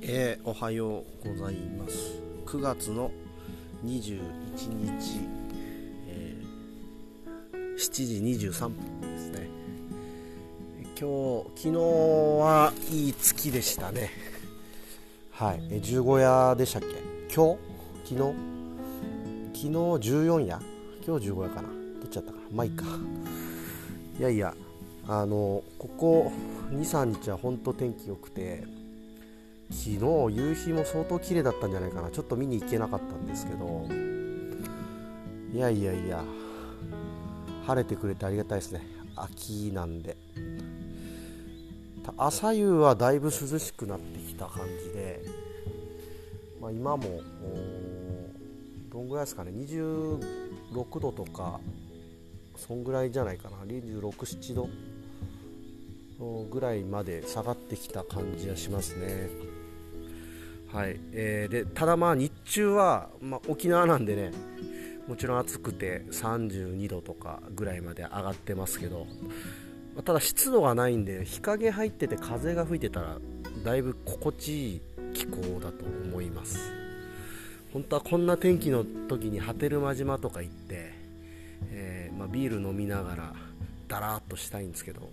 、えー、おはようございます。9月の21日、えー、7時23分ですね。今日昨日はいい月でしたね。はいえ十五夜でしたっけ？今日？昨日？昨日14夜？今日15夜かな。どっちだったか。なまあいいか。いやいやあのここ23日は本当天気良くて昨日夕日も相当綺麗だったんじゃないかな。ちょっと見に行けなかったんですけど。いやいやいや。晴れてくれてありがたいですね。秋なんで。朝夕はだいぶ涼しくなってきた感じで、まあ、今もどんぐらいですかね。26度とかそんぐらいじゃないかな。26、7度ぐらいまで下がってきた感じはしますね。はい。えー、でただまあ日中は、まあ、沖縄なんでねもちろん暑くて32度とかぐらいまで上がってますけど、まあ、ただ湿度がないんで日陰入ってて風が吹いてたらだいぶ心地いい気候だと思います。本当はこんな天気の時に波照間島とか行って、えー、まあ、ビール飲みながらだらっとしたいんですけど。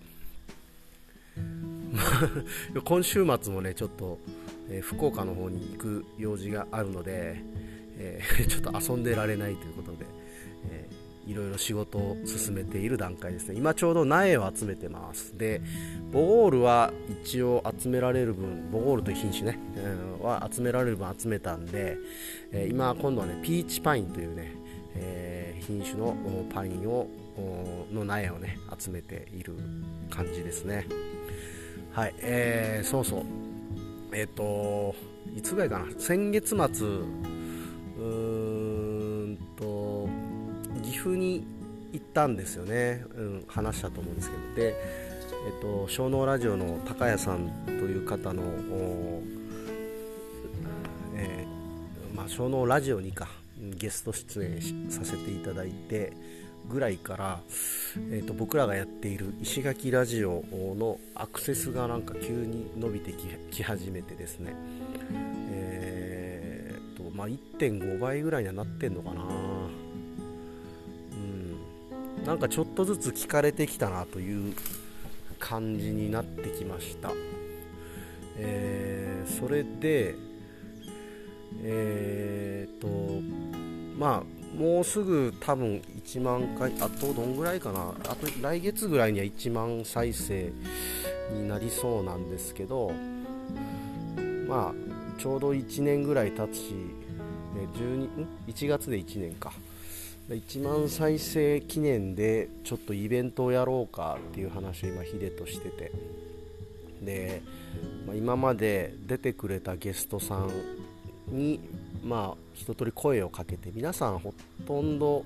今週末もねちょっと、え、福岡の方に行く用事があるので、えー、ちょっと遊んでられないということで、えー、いろいろ仕事を進めている段階ですね。今ちょうど苗を集めてます。でボゴールは一応集められる分ボゴールという品種ね、えー、は集められる分集めたんで、えー、今今度はねピーチパインというね、えー、品種のパインをの苗をね集めている感じですね。はい、えー、そうそう、えっ、ー、と、いつぐらいかな、先月末、うんと、岐阜に行ったんですよね、うん、話したと思うんですけど、で、えっ、と、小脳ラジオの高谷さんという方の、えー、まあ、小脳ラジオにか、ゲスト出演させていただいて、ぐらいから、えーと、僕らがやっている石垣ラジオのアクセスがなんか急に伸びてき始めてですね、えーとまあ、1.5倍ぐらいにはなってんのかな、うん、なんかちょっとずつ聞かれてきたなという感じになってきました、えー、それでえっ、とまあもうすぐ多分1万回あとどんぐらいかな。あと来月ぐらいには1万再生になりそうなんですけどまあちょうど1年ぐらい経つし12 1月で1年か。1万再生記念でちょっとイベントをやろうかっていう話を今ヒデとしてて。で、まあ、今まで出てくれたゲストさんにまあ一通り声をかけて皆さんほとんど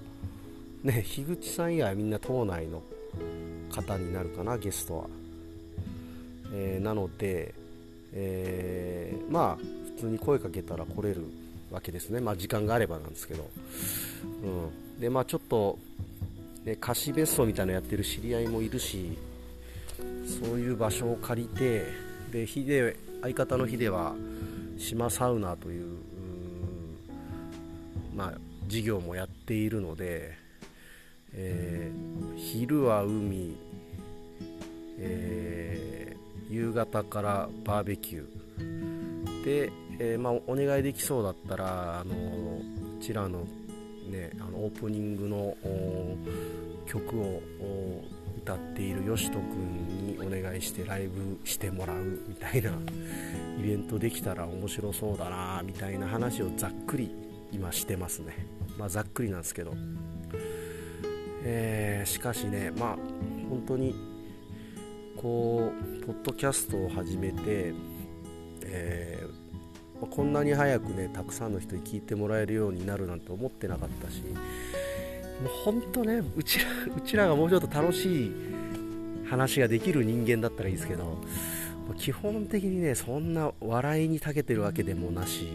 ね樋口さん以外はみんな島内の方になるかなゲストは、えー、なので、えー、まあ普通に声かけたら来れるわけですね。まあ時間があればなんですけど、うん、でまあちょっと、ね、貸し別荘みたいなのやってる知り合いもいるしそういう場所を借りてでヒデ相方のヒデは島サウナというまあ、事業もやっているので、えー、昼は海、えー、夕方からバーベキュー。で、えー、まあ、お願いできそうだったらあのこちらの,、ね、あのオープニングの曲を歌っているよしとくんにお願いしてライブしてもらうみたいなイベントできたら面白そうだなみたいな話をざっくり今してますね、まあ、ざっくりなんですけど、えー、しかしねまあ本当にこうポッドキャストを始めて、えー、こんなに早くねたくさんの人に聞いてもらえるようになるなんて思ってなかったしもう本当ねうちら うちらがもうちょっと楽しい話ができる人間だったらいいですけど基本的にねそんな笑いに長けてるわけでもなし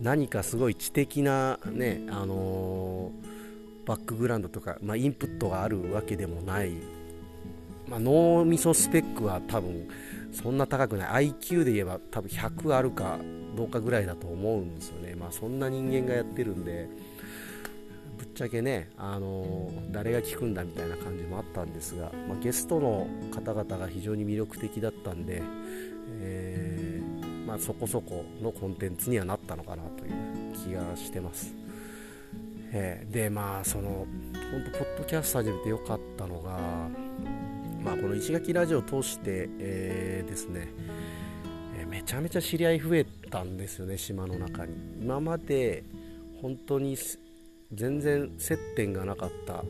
何かすごい知的な、ねあのー、バックグラウンドとか、まあ、インプットがあるわけでもない、まあ、脳みそスペックは多分そんな高くない。IQ で言えば多分100あるかどうかぐらいだと思うんですよね。まあそんな人間がやってるんでぶっちゃけね、あの誰が聞くんだみたいな感じもあったんですが、まあ、ゲストの方々が非常に魅力的だったんで、えー、まあ、そこそこのコンテンツにはなったのかなという気がしてます。えー、でまあその本当ポッドキャスト始めてよかったのが、まあ、この石垣ラジオを通して、えー、ですね、えめちゃめちゃ知り合い増えたんですよね島の中に。今まで本当に全然接点がなかった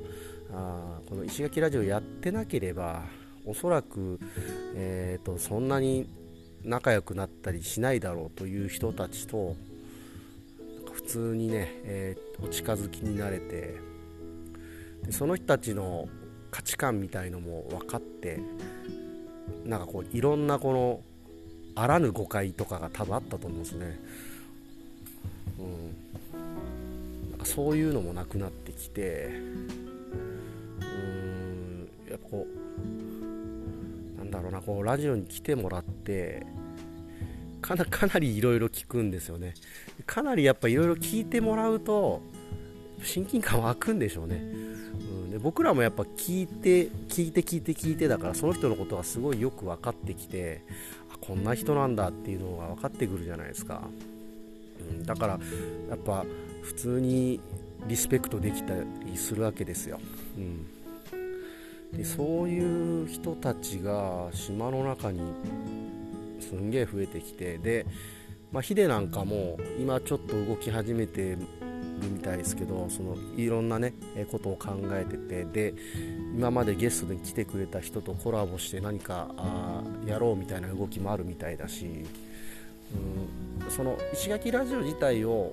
あこの石垣ラジオやってなければおそらく、えーと、そんなに仲良くなったりしないだろうという人たちと普通にね、えー、お近づきになれてでその人たちの価値観みたいのも分かってなんかこういろんなこのあらぬ誤解とかが多分あったと思うんですね。うんそういうのもなくなってきてうーんやっぱこうなんだろうなこうラジオに来てもらってかなかなりいろいろ聞くんですよね。かなりやっぱいろいろ聞いてもらうと親近感湧くんでしょうね、うん、で僕らもやっぱ聞いて聞いて聞いて聞いてだからその人のことがすごいよく分かってきてあこんな人なんだっていうのが分かってくるじゃないですか、うん、だからやっぱ普通にリスペクトできたりするわけですよ、うん、でそういう人たちが島の中にすんげえ増えてきてで、まあ、ヒデなんかも今ちょっと動き始めてるみたいですけどそのいろんなねことを考えててで今までゲストで来てくれた人とコラボして何かあやろうみたいな動きもあるみたいだし、うん、その石垣ラジオ自体を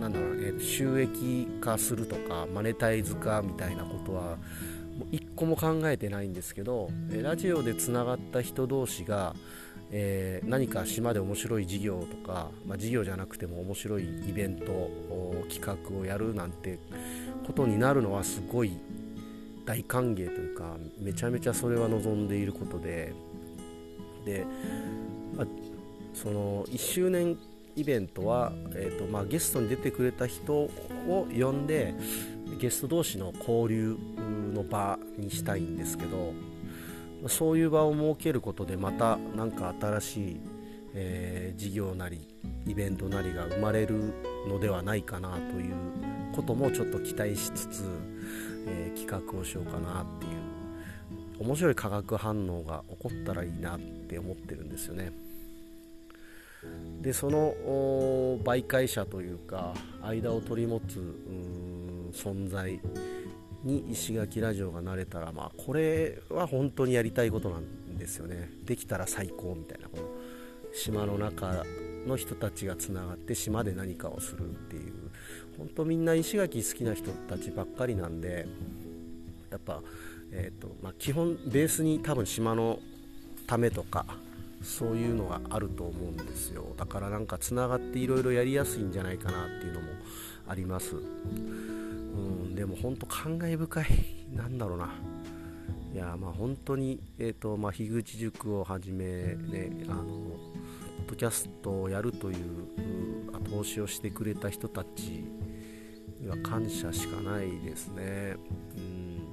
なんだろうね収益化するとかマネタイズ化みたいなことは一個も考えてないんですけどラジオでつながった人同士が、えー、何か島で面白い事業とか、まあ、事業じゃなくても面白いイベント企画をやるなんてことになるのはすごい大歓迎というかめちゃめちゃそれは望んでいることで。で、まあ、その1周年イベントは、えーとまあ、ゲストに出てくれた人を呼んでゲスト同士の交流の場にしたいんですけどそういう場を設けることでまた何か新しい、えー、事業なりイベントなりが生まれるのではないかなということもちょっと期待しつつ、えー、企画をしようかなっていう面白い化学反応が起こったらいいなって思ってるんですよね。でその媒介者というか間を取り持つ存在に石垣ラジオがなれたら、まあ、これは本当にやりたいことなんですよね。できたら最高みたいなこの島の中の人たちがつながって島で何かをするっていう。本当みんな石垣好きな人たちばっかりなんでやっぱ、えーとまあ、基本ベースに多分島のためとかそういうのがあると思うんですよ。だからなんかつながっていろいろやりやすいんじゃないかなっていうのもあります。うんでも本当感慨深い。なんだろうな。いやまあ本当にえ、ー、とまあ樋口塾をはじめねあのポッドキャストをやるという後押しをしてくれた人たちには感謝しかないですね。うん。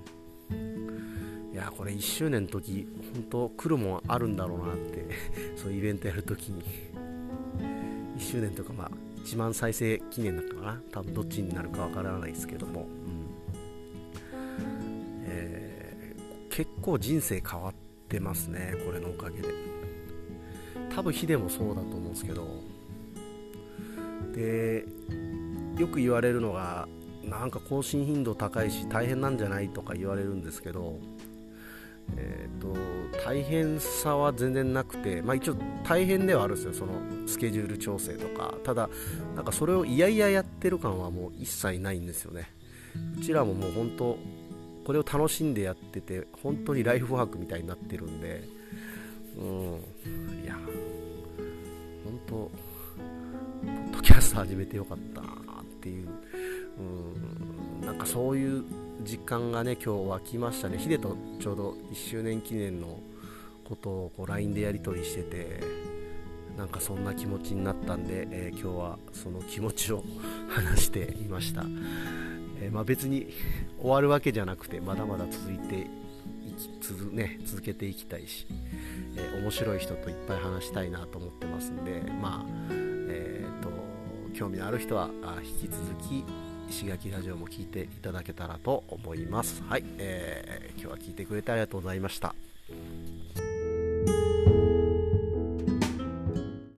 いやこれ1周年の時本当来るもんあるんだろうなって。そういうイベントやるときに。1周年とかまあ1万再生記念だったかな。多分どっちになるかわからないですけども、うんえー、結構人生変わってますねこれのおかげで。多分ヒデもそうだと思うんですけど。でよく言われるのがなんか更新頻度高いし大変なんじゃないとか言われるんですけど。えーと、大変さは全然なくて、まあ、一応大変ではあるんですよそのスケジュール調整とか。ただなんかそれをいやいややってる感はもう一切ないんですよね。うちらももう本当これを楽しんでやってて本当にライフワークみたいになってるんで。うん。いや本当ポッドキャスト始めてよかったなっていう。うん。なんかそういう実感がね今日湧きましたね。ヒデとちょうど1周年記念のことをこう LINE でやり取りしててなんかそんな気持ちになったんで、えー、今日はその気持ちを話していました、えー、まあ、別に終わるわけじゃなくてまだまだ続いていき続,、ね、続けていきたいし、えー、面白い人といっぱい話したいなと思ってますんでまあえーと、興味のある人は引き続き石垣ラジオも聞いていただけたらと思います。はい、えー、今日は聞いてくれてありがとうございました。